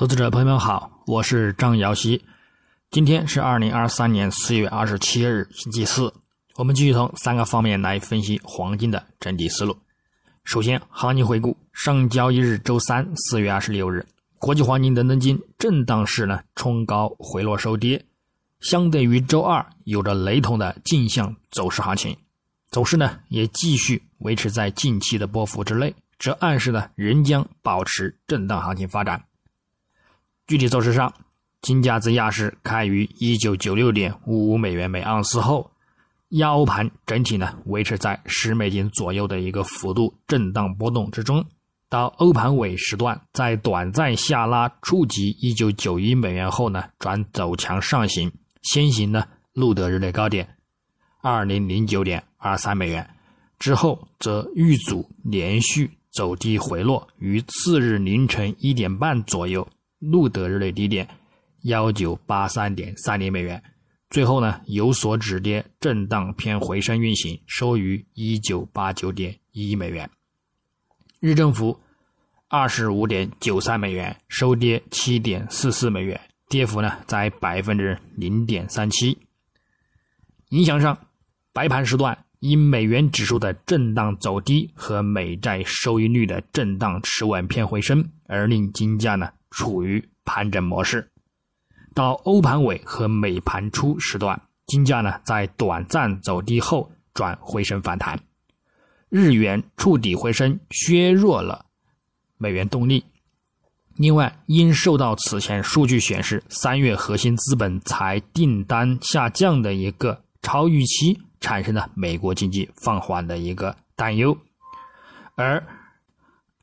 投资者朋友们好，我是张瑶希。今天是二零二三年四月二十七日，星期四。我们继续从三个方面来分析黄金的整体思路。首先，行情回顾：上交易日周三四月二十六日，国际黄金等等金震荡式呢冲高回落收跌，相对于周二有着雷同的镜像走势行情，走势呢也继续维持在近期的波幅之内，这暗示呢仍将保持震荡行情发展。具体走势上，金价自亚市开于一九九六点五五美元每盎司后，亚欧盘整体呢维持在十美金左右的一个幅度震荡波动之中，到欧盘尾时段，在短暂下拉触及一九九一美元后呢，转走强上行，先行呢录得日内高点二零零九点二三美元，之后则遇阻连续走低回落，于次日凌晨一点半左右。路德日内低点幺九八三点三零美元，最后呢有所止跌，震荡偏回升运行，收于一九八九点一美元。日振幅二十五点九三美元，收跌七点四四美元，跌幅呢在百分之零点三七。影响上，白盘时段因美元指数的震荡走低和美债收益率的震荡持稳偏回升，而令金价呢。处于盘整模式，到欧盘尾和美盘初时段，金价呢在短暂走低后转回升反弹，日元触底回升，削弱了美元动力。另外，因受到此前数据显示三月核心资本财订单下降的一个超预期，产生了美国经济放缓的一个担忧，而。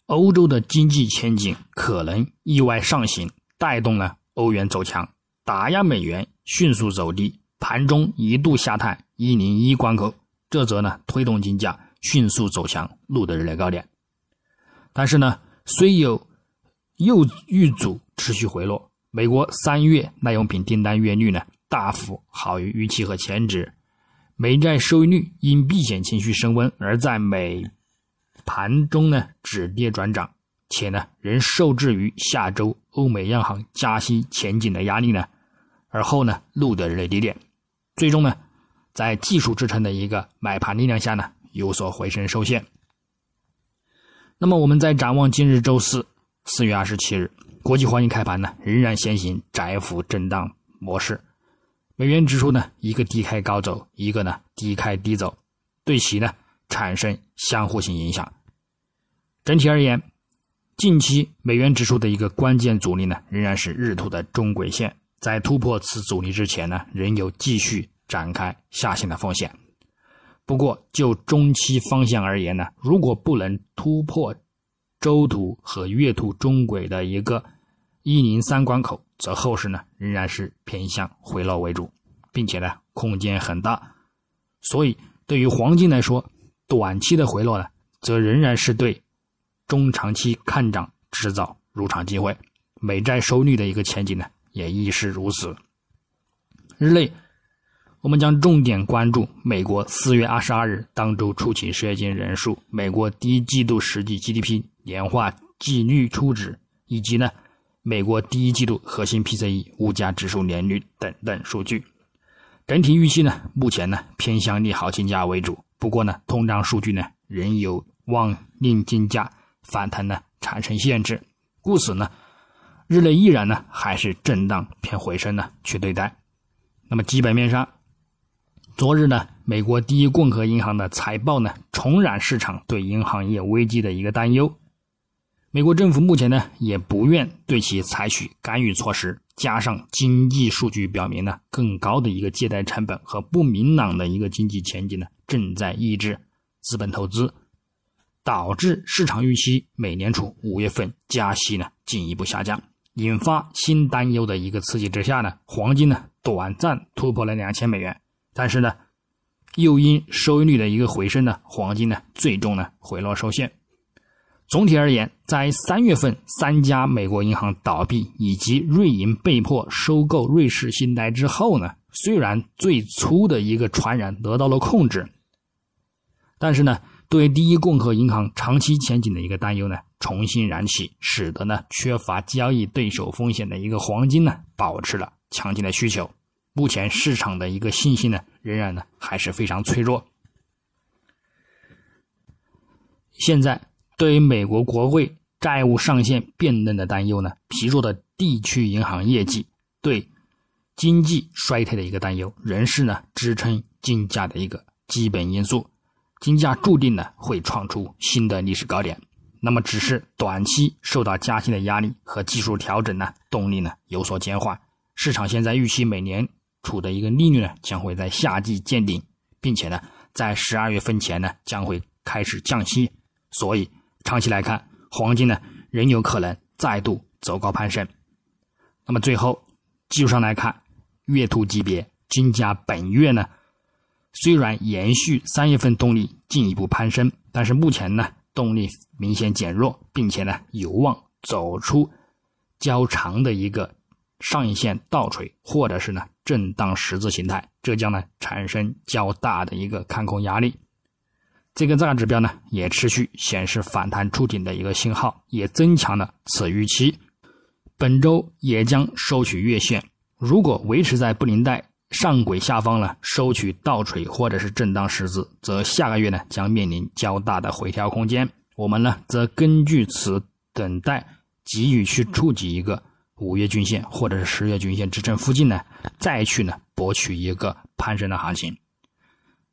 欧洲的经济前景可能意外上行，带动了欧元走强，打压美元迅速走低，盘中一度下探一零一关口，这则呢推动金价迅速走强，录得日内高点。但是呢，虽有又遇阻持续回落，美国三月耐用品订单月率呢大幅好于预期和前值，美债收益率因避险情绪升温而在美。盘中呢止跌转涨，且呢仍受制于下周欧美央行加息前景的压力呢，而后呢录得日内低点，最终呢在技术支撑的一个买盘力量下呢有所回升受限。那么我们在展望今日周四四月二十七日，国际黄金开盘呢仍然先行窄幅震荡模式，美元指数呢一个低开高走，一个呢低开低走，对其呢产生相互性影响。整体而言，近期美元指数的一个关键阻力呢，仍然是日图的中轨线。在突破此阻力之前呢，仍有继续展开下行的风险。不过，就中期方向而言呢，如果不能突破周图和月图中轨的一个一零三关口，则后市呢仍然是偏向回落为主，并且呢空间很大。所以，对于黄金来说，短期的回落呢，则仍然是对。中长期看涨制造入场机会，美债收率的一个前景呢，也亦是如此。日内，我们将重点关注美国四月二十二日当周出勤失业金人数、美国第一季度实际 GDP 年化季率初值，以及呢美国第一季度核心 PCE 物价指数年率等等数据。整体预期呢，目前呢偏向利好金价为主，不过呢通胀数据呢仍有望令金价。反弹呢产生限制，故此呢，日内依然呢还是震荡偏回升呢去对待。那么基本面上，昨日呢，美国第一共和银行的财报呢重燃市场对银行业危机的一个担忧。美国政府目前呢也不愿对其采取干预措施，加上经济数据表明呢更高的一个借贷成本和不明朗的一个经济前景呢正在抑制资本投资。导致市场预期美联储五月份加息呢进一步下降，引发新担忧的一个刺激之下呢，黄金呢短暂突破了两千美元，但是呢，又因收益率的一个回升呢，黄金呢最终呢回落受限。总体而言，在三月份三家美国银行倒闭以及瑞银被迫收购瑞士信贷之后呢，虽然最初的一个传染得到了控制，但是呢。对第一共和银行长期前景的一个担忧呢，重新燃起，使得呢缺乏交易对手风险的一个黄金呢保持了强劲的需求。目前市场的一个信心呢仍然呢还是非常脆弱。现在对于美国国会债务上限变动的担忧呢，疲弱的地区银行业绩对经济衰退的一个担忧，仍是呢支撑金价的一个基本因素。金价注定呢会创出新的历史高点。那么，只是短期受到加息的压力和技术调整呢，动力呢有所减缓。市场现在预期美联储的一个利率呢将会在夏季见顶，并且呢在十二月份前呢将会开始降息。所以，长期来看，黄金呢仍有可能再度走高攀升。那么最后，技术上来看，月图级别金价本月呢虽然延续三月份动力进一步攀升，但是目前呢动力明显减弱，并且呢有望走出较长的一个上影线倒锤，或者是呢震荡十字形态，这将呢产生较大的一个看空压力。这个价指标呢，也持续显示反弹触顶的一个信号，也增强了此预期。本周也将收取月线，如果维持在布林带上轨下方呢，收取倒锤或者是震荡十字，则下个月呢将面临较大的回调空间。我们呢则根据此等待，给予去触及一个五月均线或者是十月均线支撑附近呢，再去呢博取一个攀升的行情。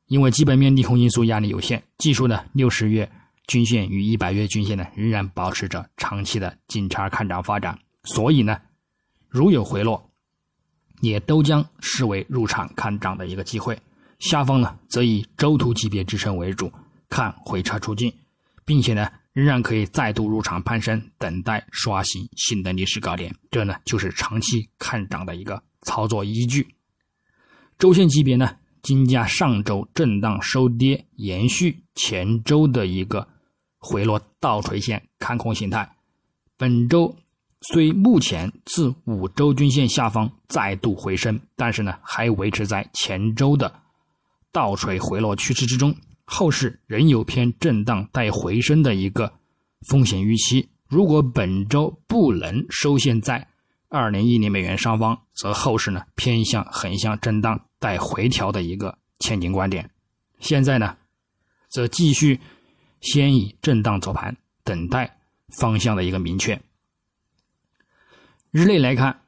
因为基本面利空因素压力有限，技术呢六十月均线与一百月均线呢仍然保持着长期的金叉看涨发展，所以呢，如有回落，也都将视为入场看涨的一个机会。下方呢则以周图级别支撑为主，看回撤出境，并且呢仍然可以再度入场攀升，等待刷新新的历史高点。这呢就是长期看涨的一个操作依据。周线级别呢？金价上周震荡收跌，延续前周的一个回落倒垂线看空形态。本周虽目前自五周均线下方再度回升，但是呢还维持在前周的倒锤回落趋势之中，后市仍有偏震荡带回升的一个风险预期。如果本周不能收线在二零一零美元上方，则后市呢偏向横向震荡。带回调的一个前景观点，现在呢，则继续先以震荡走盘，等待方向的一个明确。日内来看，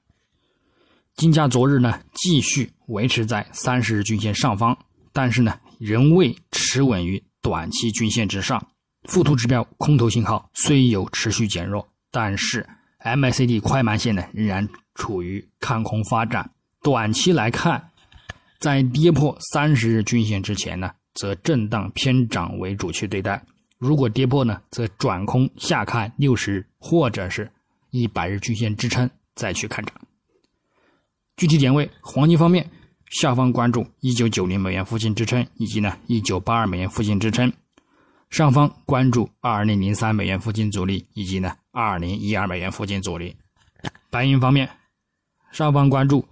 金价昨日呢继续维持在三十日均线上方，但是呢仍未持稳于短期均线之上。附图指标空头信号虽有持续减弱，但是 MACD 快慢线呢仍然处于看空发展。短期来看。在跌破三十日均线之前呢，则震荡偏涨为主去对待；如果跌破呢，则转空下看六十日或者是一百日均线支撑再去看涨。具体点位，黄金方面，下方关注一九九零美元附近支撑，以及呢一九八二美元附近支撑；上方关注二零零三美元附近阻力，以及呢二零一二美元附近阻力。白银方面，上方关注。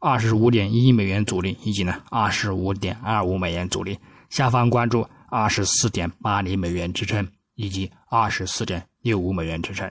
二十五点一美元阻力，以及呢二十五点二五美元阻力，下方关注二十四点八零美元支撑，以及二十四点六五美元支撑。